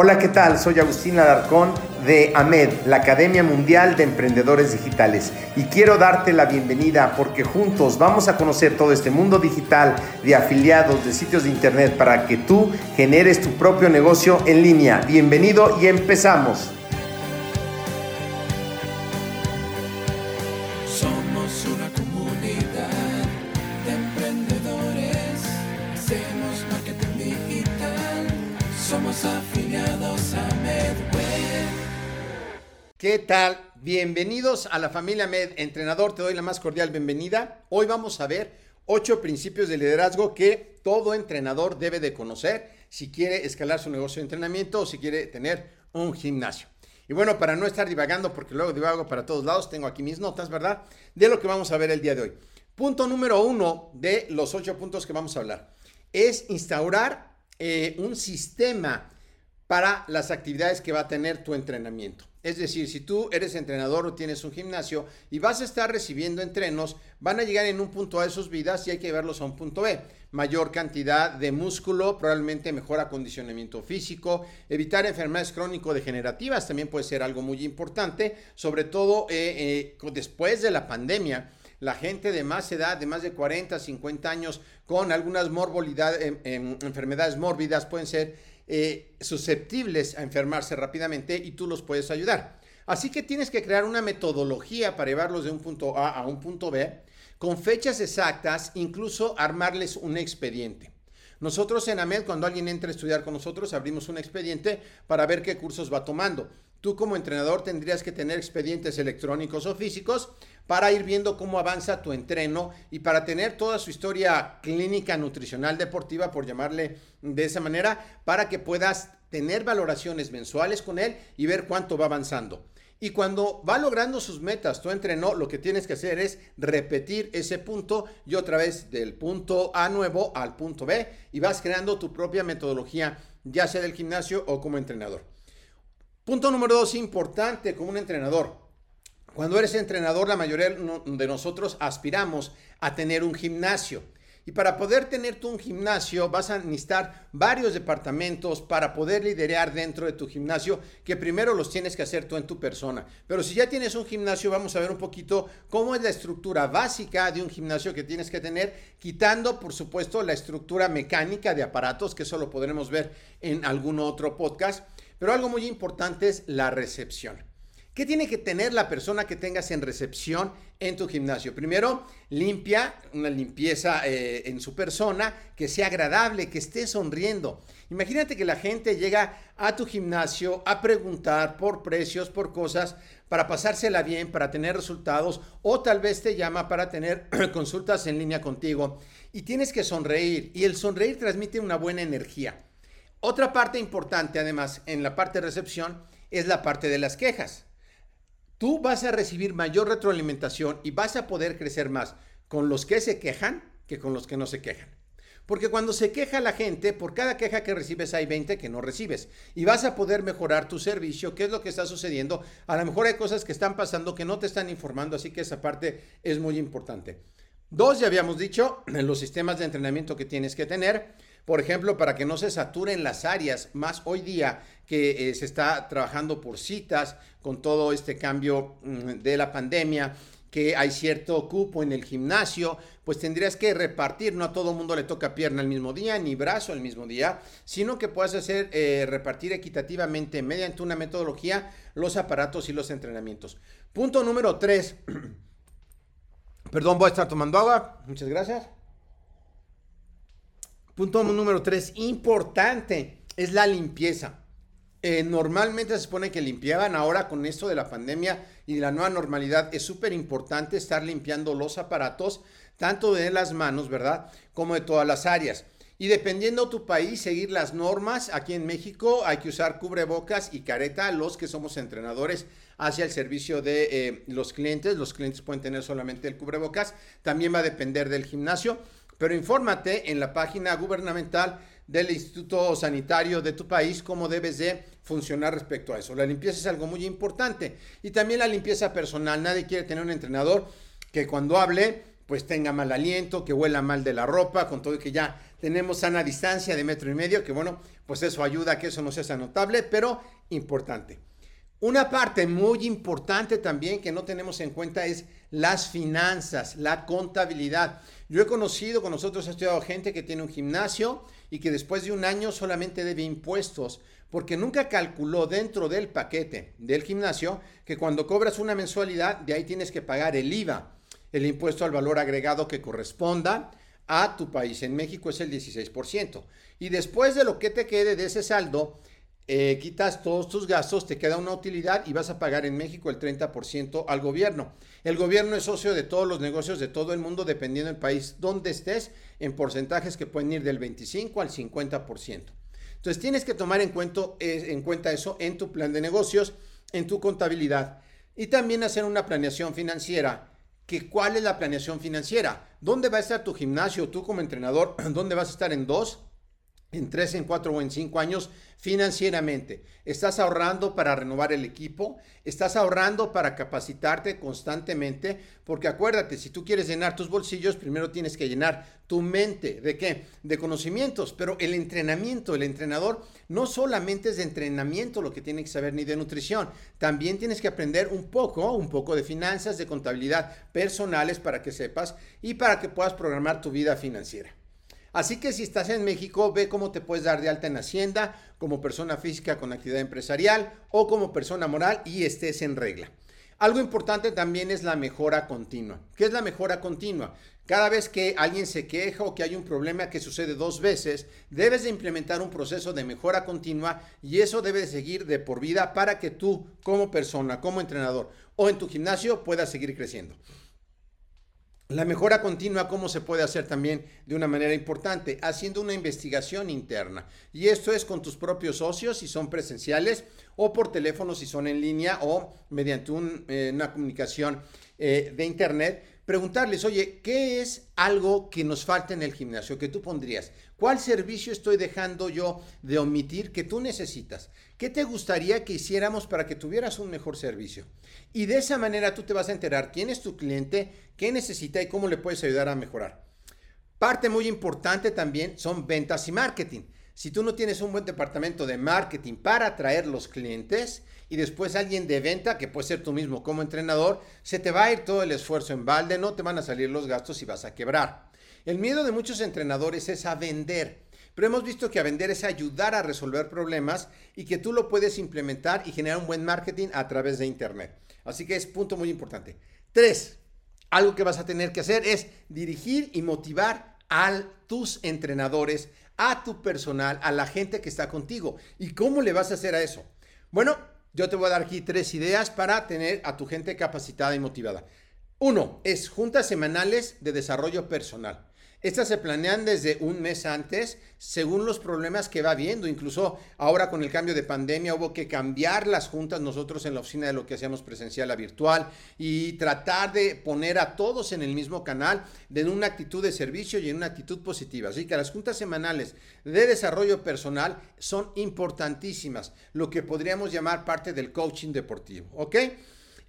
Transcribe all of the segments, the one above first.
Hola, ¿qué tal? Soy Agustín Alarcón de AMED, la Academia Mundial de Emprendedores Digitales. Y quiero darte la bienvenida porque juntos vamos a conocer todo este mundo digital de afiliados, de sitios de internet para que tú generes tu propio negocio en línea. Bienvenido y empezamos. ¿Qué tal? Bienvenidos a la familia Med. Entrenador, te doy la más cordial bienvenida. Hoy vamos a ver ocho principios de liderazgo que todo entrenador debe de conocer si quiere escalar su negocio de entrenamiento o si quiere tener un gimnasio. Y bueno, para no estar divagando, porque luego divago para todos lados, tengo aquí mis notas, ¿verdad? De lo que vamos a ver el día de hoy. Punto número uno de los ocho puntos que vamos a hablar es instaurar eh, un sistema para las actividades que va a tener tu entrenamiento. Es decir, si tú eres entrenador o tienes un gimnasio y vas a estar recibiendo entrenos, van a llegar en un punto A de sus vidas y hay que llevarlos a un punto B. Mayor cantidad de músculo, probablemente mejor acondicionamiento físico, evitar enfermedades crónico-degenerativas también puede ser algo muy importante, sobre todo eh, eh, después de la pandemia. La gente de más edad, de más de 40, 50 años, con algunas morbilidades, em, em, enfermedades mórbidas, pueden ser eh, susceptibles a enfermarse rápidamente y tú los puedes ayudar. Así que tienes que crear una metodología para llevarlos de un punto A a un punto B con fechas exactas, incluso armarles un expediente. Nosotros en AMED, cuando alguien entra a estudiar con nosotros, abrimos un expediente para ver qué cursos va tomando. Tú como entrenador tendrías que tener expedientes electrónicos o físicos para ir viendo cómo avanza tu entreno y para tener toda su historia clínica nutricional deportiva, por llamarle de esa manera, para que puedas tener valoraciones mensuales con él y ver cuánto va avanzando. Y cuando va logrando sus metas, tu entrenó, lo que tienes que hacer es repetir ese punto y otra vez del punto A nuevo al punto B y vas creando tu propia metodología, ya sea del gimnasio o como entrenador. Punto número dos, importante como un entrenador. Cuando eres entrenador, la mayoría de nosotros aspiramos a tener un gimnasio. Y para poder tener tú un gimnasio vas a necesitar varios departamentos para poder liderar dentro de tu gimnasio, que primero los tienes que hacer tú en tu persona. Pero si ya tienes un gimnasio, vamos a ver un poquito cómo es la estructura básica de un gimnasio que tienes que tener, quitando, por supuesto, la estructura mecánica de aparatos, que eso lo podremos ver en algún otro podcast. Pero algo muy importante es la recepción. ¿Qué tiene que tener la persona que tengas en recepción en tu gimnasio? Primero, limpia, una limpieza eh, en su persona, que sea agradable, que esté sonriendo. Imagínate que la gente llega a tu gimnasio a preguntar por precios, por cosas, para pasársela bien, para tener resultados, o tal vez te llama para tener consultas en línea contigo. Y tienes que sonreír, y el sonreír transmite una buena energía. Otra parte importante, además, en la parte de recepción, es la parte de las quejas. Tú vas a recibir mayor retroalimentación y vas a poder crecer más con los que se quejan que con los que no se quejan. Porque cuando se queja la gente, por cada queja que recibes hay 20 que no recibes. Y vas a poder mejorar tu servicio. ¿Qué es lo que está sucediendo? A lo mejor hay cosas que están pasando que no te están informando, así que esa parte es muy importante. Dos, ya habíamos dicho, los sistemas de entrenamiento que tienes que tener por ejemplo, para que no se saturen las áreas, más hoy día que eh, se está trabajando por citas con todo este cambio mm, de la pandemia, que hay cierto cupo en el gimnasio, pues tendrías que repartir, no a todo mundo le toca pierna el mismo día, ni brazo el mismo día, sino que puedas hacer, eh, repartir equitativamente mediante una metodología los aparatos y los entrenamientos. Punto número tres. Perdón, voy a estar tomando agua. Muchas gracias. Punto número tres, importante, es la limpieza. Eh, normalmente se supone que limpiaban, ahora con esto de la pandemia y la nueva normalidad es súper importante estar limpiando los aparatos, tanto de las manos, ¿verdad? Como de todas las áreas. Y dependiendo tu país, seguir las normas. Aquí en México hay que usar cubrebocas y careta, los que somos entrenadores hacia el servicio de eh, los clientes. Los clientes pueden tener solamente el cubrebocas. También va a depender del gimnasio pero infórmate en la página gubernamental del Instituto Sanitario de tu país cómo debes de funcionar respecto a eso. La limpieza es algo muy importante y también la limpieza personal. Nadie quiere tener un entrenador que cuando hable pues tenga mal aliento, que huela mal de la ropa, con todo y que ya tenemos sana distancia de metro y medio, que bueno, pues eso ayuda a que eso no sea notable, pero importante. Una parte muy importante también que no tenemos en cuenta es las finanzas, la contabilidad. Yo he conocido, con nosotros he estudiado gente que tiene un gimnasio y que después de un año solamente debe impuestos porque nunca calculó dentro del paquete del gimnasio que cuando cobras una mensualidad, de ahí tienes que pagar el IVA, el impuesto al valor agregado que corresponda a tu país. En México es el 16%. Y después de lo que te quede de ese saldo, eh, quitas todos tus gastos, te queda una utilidad y vas a pagar en México el 30% al gobierno. El gobierno es socio de todos los negocios de todo el mundo, dependiendo del país donde estés, en porcentajes que pueden ir del 25 al 50%. Entonces tienes que tomar en cuenta, en cuenta eso en tu plan de negocios, en tu contabilidad y también hacer una planeación financiera. Que, ¿Cuál es la planeación financiera? ¿Dónde va a estar tu gimnasio? Tú como entrenador, ¿dónde vas a estar en dos, en tres, en cuatro o en cinco años financieramente. Estás ahorrando para renovar el equipo, estás ahorrando para capacitarte constantemente, porque acuérdate, si tú quieres llenar tus bolsillos, primero tienes que llenar tu mente. ¿De qué? De conocimientos, pero el entrenamiento, el entrenador, no solamente es de entrenamiento lo que tiene que saber ni de nutrición, también tienes que aprender un poco, un poco de finanzas, de contabilidad personales para que sepas y para que puedas programar tu vida financiera. Así que si estás en México, ve cómo te puedes dar de alta en Hacienda como persona física con actividad empresarial o como persona moral y estés en regla. Algo importante también es la mejora continua. ¿Qué es la mejora continua? Cada vez que alguien se queja o que hay un problema que sucede dos veces, debes de implementar un proceso de mejora continua y eso debe de seguir de por vida para que tú como persona, como entrenador o en tu gimnasio puedas seguir creciendo. La mejora continua, ¿cómo se puede hacer también de una manera importante? Haciendo una investigación interna. Y esto es con tus propios socios, si son presenciales, o por teléfono, si son en línea, o mediante eh, una comunicación eh, de Internet preguntarles, oye, ¿qué es algo que nos falta en el gimnasio que tú pondrías? ¿Cuál servicio estoy dejando yo de omitir que tú necesitas? ¿Qué te gustaría que hiciéramos para que tuvieras un mejor servicio? Y de esa manera tú te vas a enterar quién es tu cliente, qué necesita y cómo le puedes ayudar a mejorar. Parte muy importante también son ventas y marketing. Si tú no tienes un buen departamento de marketing para atraer los clientes y después alguien de venta, que puede ser tú mismo como entrenador, se te va a ir todo el esfuerzo en balde, no te van a salir los gastos y vas a quebrar. El miedo de muchos entrenadores es a vender, pero hemos visto que a vender es ayudar a resolver problemas y que tú lo puedes implementar y generar un buen marketing a través de Internet. Así que es punto muy importante. Tres, algo que vas a tener que hacer es dirigir y motivar a tus entrenadores a tu personal, a la gente que está contigo. ¿Y cómo le vas a hacer a eso? Bueno, yo te voy a dar aquí tres ideas para tener a tu gente capacitada y motivada. Uno, es juntas semanales de desarrollo personal. Estas se planean desde un mes antes, según los problemas que va viendo. Incluso ahora con el cambio de pandemia hubo que cambiar las juntas nosotros en la oficina de lo que hacíamos presencial a virtual y tratar de poner a todos en el mismo canal, de una actitud de servicio y en una actitud positiva. Así que las juntas semanales de desarrollo personal son importantísimas, lo que podríamos llamar parte del coaching deportivo. ¿Ok?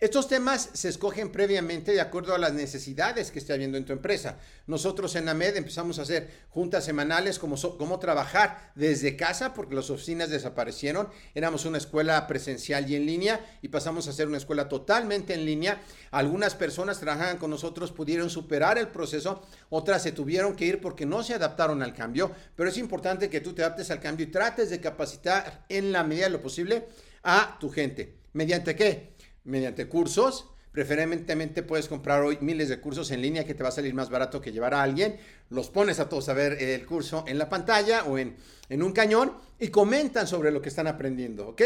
Estos temas se escogen previamente de acuerdo a las necesidades que esté habiendo en tu empresa. Nosotros en AMED empezamos a hacer juntas semanales como trabajar desde casa porque las oficinas desaparecieron. Éramos una escuela presencial y en línea y pasamos a ser una escuela totalmente en línea. Algunas personas trabajaban con nosotros, pudieron superar el proceso, otras se tuvieron que ir porque no se adaptaron al cambio, pero es importante que tú te adaptes al cambio y trates de capacitar en la medida de lo posible a tu gente. ¿Mediante qué? Mediante cursos. Preferentemente puedes comprar hoy miles de cursos en línea que te va a salir más barato que llevar a alguien. Los pones a todos a ver el curso en la pantalla o en, en un cañón y comentan sobre lo que están aprendiendo, ¿ok?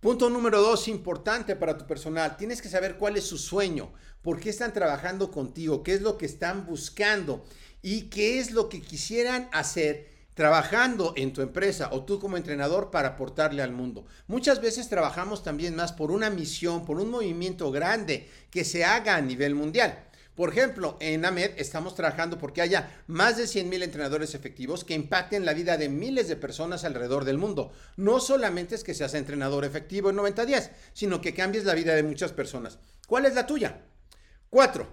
Punto número dos, importante para tu personal. Tienes que saber cuál es su sueño, por qué están trabajando contigo, qué es lo que están buscando y qué es lo que quisieran hacer trabajando en tu empresa o tú como entrenador para aportarle al mundo. Muchas veces trabajamos también más por una misión, por un movimiento grande que se haga a nivel mundial. Por ejemplo, en AMED estamos trabajando porque haya más de 100 mil entrenadores efectivos que impacten la vida de miles de personas alrededor del mundo. No solamente es que seas entrenador efectivo en 90 días, sino que cambies la vida de muchas personas. ¿Cuál es la tuya? Cuatro,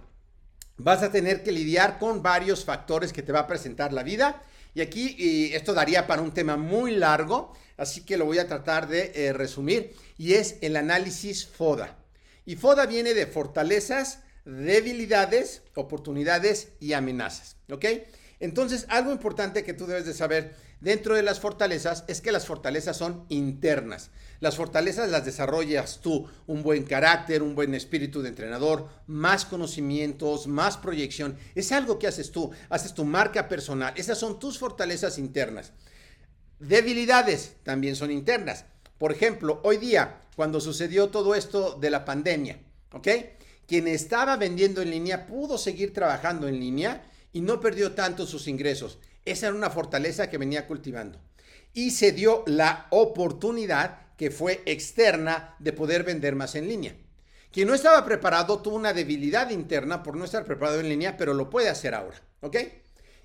vas a tener que lidiar con varios factores que te va a presentar la vida. Y aquí esto daría para un tema muy largo, así que lo voy a tratar de eh, resumir. Y es el análisis FODA. Y FODA viene de fortalezas, debilidades, oportunidades y amenazas. ¿Ok? Entonces, algo importante que tú debes de saber dentro de las fortalezas es que las fortalezas son internas. Las fortalezas las desarrollas tú, un buen carácter, un buen espíritu de entrenador, más conocimientos, más proyección. Es algo que haces tú, haces tu marca personal. Esas son tus fortalezas internas. Debilidades también son internas. Por ejemplo, hoy día, cuando sucedió todo esto de la pandemia, ¿ok? Quien estaba vendiendo en línea pudo seguir trabajando en línea y no perdió tanto sus ingresos. Esa era una fortaleza que venía cultivando. Y se dio la oportunidad que fue externa de poder vender más en línea. Quien no estaba preparado tuvo una debilidad interna por no estar preparado en línea, pero lo puede hacer ahora, ¿ok?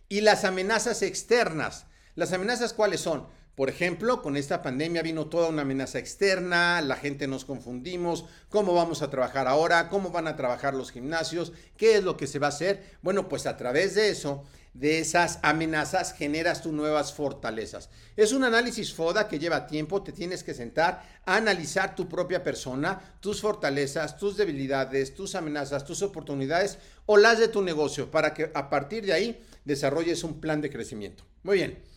Y las amenazas externas. ¿Las amenazas cuáles son? Por ejemplo, con esta pandemia vino toda una amenaza externa, la gente nos confundimos, cómo vamos a trabajar ahora, cómo van a trabajar los gimnasios, qué es lo que se va a hacer. Bueno, pues a través de eso, de esas amenazas, generas tus nuevas fortalezas. Es un análisis FODA que lleva tiempo, te tienes que sentar a analizar tu propia persona, tus fortalezas, tus debilidades, tus amenazas, tus oportunidades o las de tu negocio para que a partir de ahí desarrolles un plan de crecimiento. Muy bien.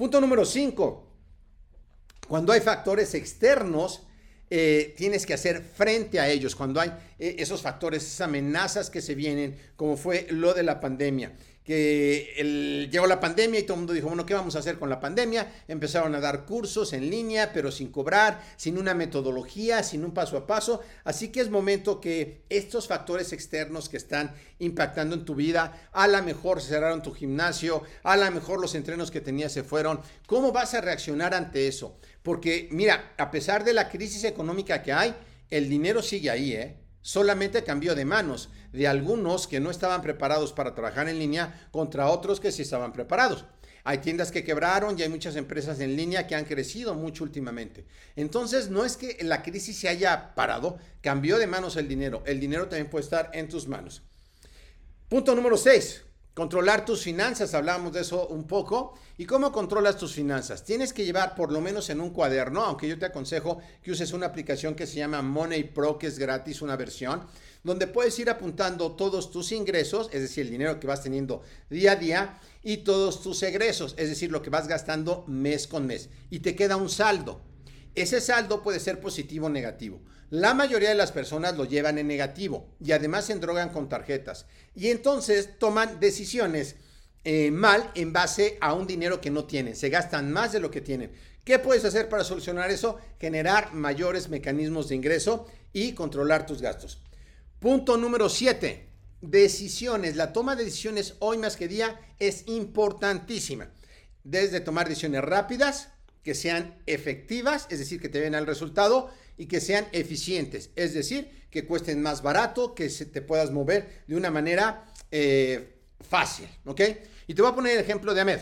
Punto número 5. Cuando hay factores externos, eh, tienes que hacer frente a ellos. Cuando hay eh, esos factores, esas amenazas que se vienen, como fue lo de la pandemia que llegó la pandemia y todo el mundo dijo, bueno, ¿qué vamos a hacer con la pandemia? Empezaron a dar cursos en línea, pero sin cobrar, sin una metodología, sin un paso a paso. Así que es momento que estos factores externos que están impactando en tu vida, a lo mejor cerraron tu gimnasio, a lo mejor los entrenos que tenías se fueron, ¿cómo vas a reaccionar ante eso? Porque mira, a pesar de la crisis económica que hay, el dinero sigue ahí, ¿eh? Solamente cambió de manos, de algunos que no estaban preparados para trabajar en línea contra otros que sí estaban preparados. Hay tiendas que quebraron y hay muchas empresas en línea que han crecido mucho últimamente. Entonces, no es que la crisis se haya parado, cambió de manos el dinero. El dinero también puede estar en tus manos. Punto número 6. Controlar tus finanzas, hablamos de eso un poco. ¿Y cómo controlas tus finanzas? Tienes que llevar por lo menos en un cuaderno, aunque yo te aconsejo que uses una aplicación que se llama Money Pro, que es gratis, una versión, donde puedes ir apuntando todos tus ingresos, es decir, el dinero que vas teniendo día a día, y todos tus egresos, es decir, lo que vas gastando mes con mes. Y te queda un saldo. Ese saldo puede ser positivo o negativo. La mayoría de las personas lo llevan en negativo y además se endrogan con tarjetas. Y entonces toman decisiones eh, mal en base a un dinero que no tienen. Se gastan más de lo que tienen. ¿Qué puedes hacer para solucionar eso? Generar mayores mecanismos de ingreso y controlar tus gastos. Punto número 7. Decisiones. La toma de decisiones hoy más que día es importantísima. Desde tomar decisiones rápidas, que sean efectivas, es decir, que te den al resultado y que sean eficientes, es decir, que cuesten más barato, que se te puedas mover de una manera eh, fácil, ¿ok? Y te voy a poner el ejemplo de Ahmed.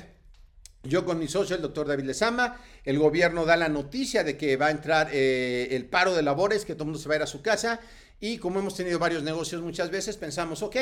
Yo con mi socio, el doctor David Lezama, el gobierno da la noticia de que va a entrar eh, el paro de labores, que todo el mundo se va a ir a su casa. Y como hemos tenido varios negocios muchas veces, pensamos, ok,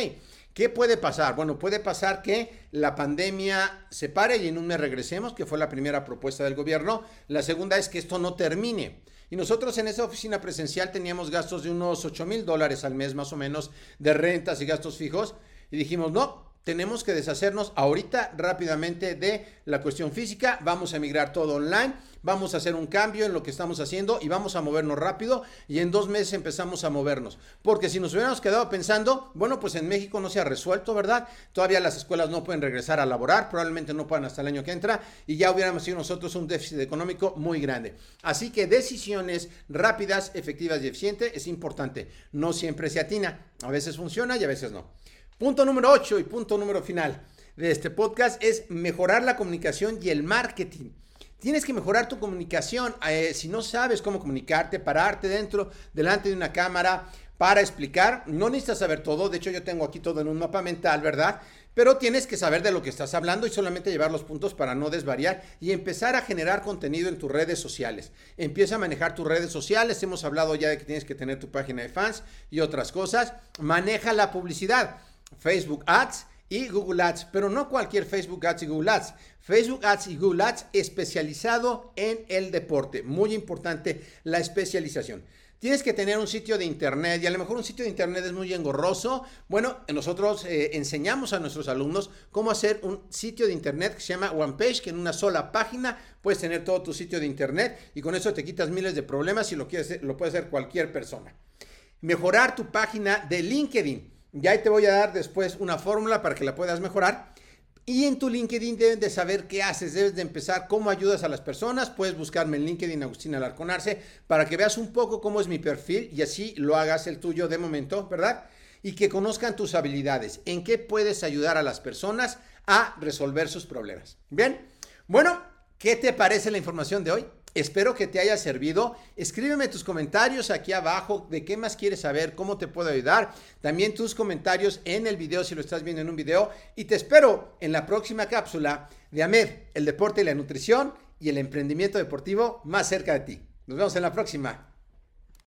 ¿qué puede pasar? Bueno, puede pasar que la pandemia se pare y en un mes regresemos, que fue la primera propuesta del gobierno. La segunda es que esto no termine. Y nosotros en esa oficina presencial teníamos gastos de unos 8 mil dólares al mes más o menos de rentas y gastos fijos. Y dijimos, no, tenemos que deshacernos ahorita rápidamente de la cuestión física, vamos a emigrar todo online, vamos a hacer un cambio en lo que estamos haciendo y vamos a movernos rápido y en dos meses empezamos a movernos. Porque si nos hubiéramos quedado pensando, bueno, pues en México no se ha resuelto, ¿verdad? Todavía las escuelas no pueden regresar a laborar, probablemente no puedan hasta el año que entra y ya hubiéramos sido nosotros un déficit económico muy grande. Así que decisiones rápidas, efectivas y eficientes es importante. No siempre se atina, a veces funciona y a veces no. Punto número 8 y punto número final de este podcast es mejorar la comunicación y el marketing. Tienes que mejorar tu comunicación. Eh, si no sabes cómo comunicarte, pararte dentro, delante de una cámara para explicar, no necesitas saber todo. De hecho, yo tengo aquí todo en un mapa mental, ¿verdad? Pero tienes que saber de lo que estás hablando y solamente llevar los puntos para no desvariar y empezar a generar contenido en tus redes sociales. Empieza a manejar tus redes sociales. Hemos hablado ya de que tienes que tener tu página de fans y otras cosas. Maneja la publicidad. Facebook Ads y Google Ads, pero no cualquier Facebook Ads y Google Ads. Facebook Ads y Google Ads especializado en el deporte. Muy importante la especialización. Tienes que tener un sitio de internet y a lo mejor un sitio de internet es muy engorroso. Bueno, nosotros eh, enseñamos a nuestros alumnos cómo hacer un sitio de internet que se llama OnePage, que en una sola página puedes tener todo tu sitio de internet y con eso te quitas miles de problemas y lo, quieres, lo puede hacer cualquier persona. Mejorar tu página de LinkedIn. Ya ahí te voy a dar después una fórmula para que la puedas mejorar. Y en tu LinkedIn deben de saber qué haces, debes de empezar cómo ayudas a las personas. Puedes buscarme en LinkedIn Agustín Alarconarse para que veas un poco cómo es mi perfil y así lo hagas el tuyo de momento, ¿verdad? Y que conozcan tus habilidades, en qué puedes ayudar a las personas a resolver sus problemas. Bien, bueno, ¿qué te parece la información de hoy? Espero que te haya servido. Escríbeme tus comentarios aquí abajo de qué más quieres saber, cómo te puedo ayudar. También tus comentarios en el video si lo estás viendo en un video. Y te espero en la próxima cápsula de AMED, el deporte y la nutrición y el emprendimiento deportivo más cerca de ti. Nos vemos en la próxima.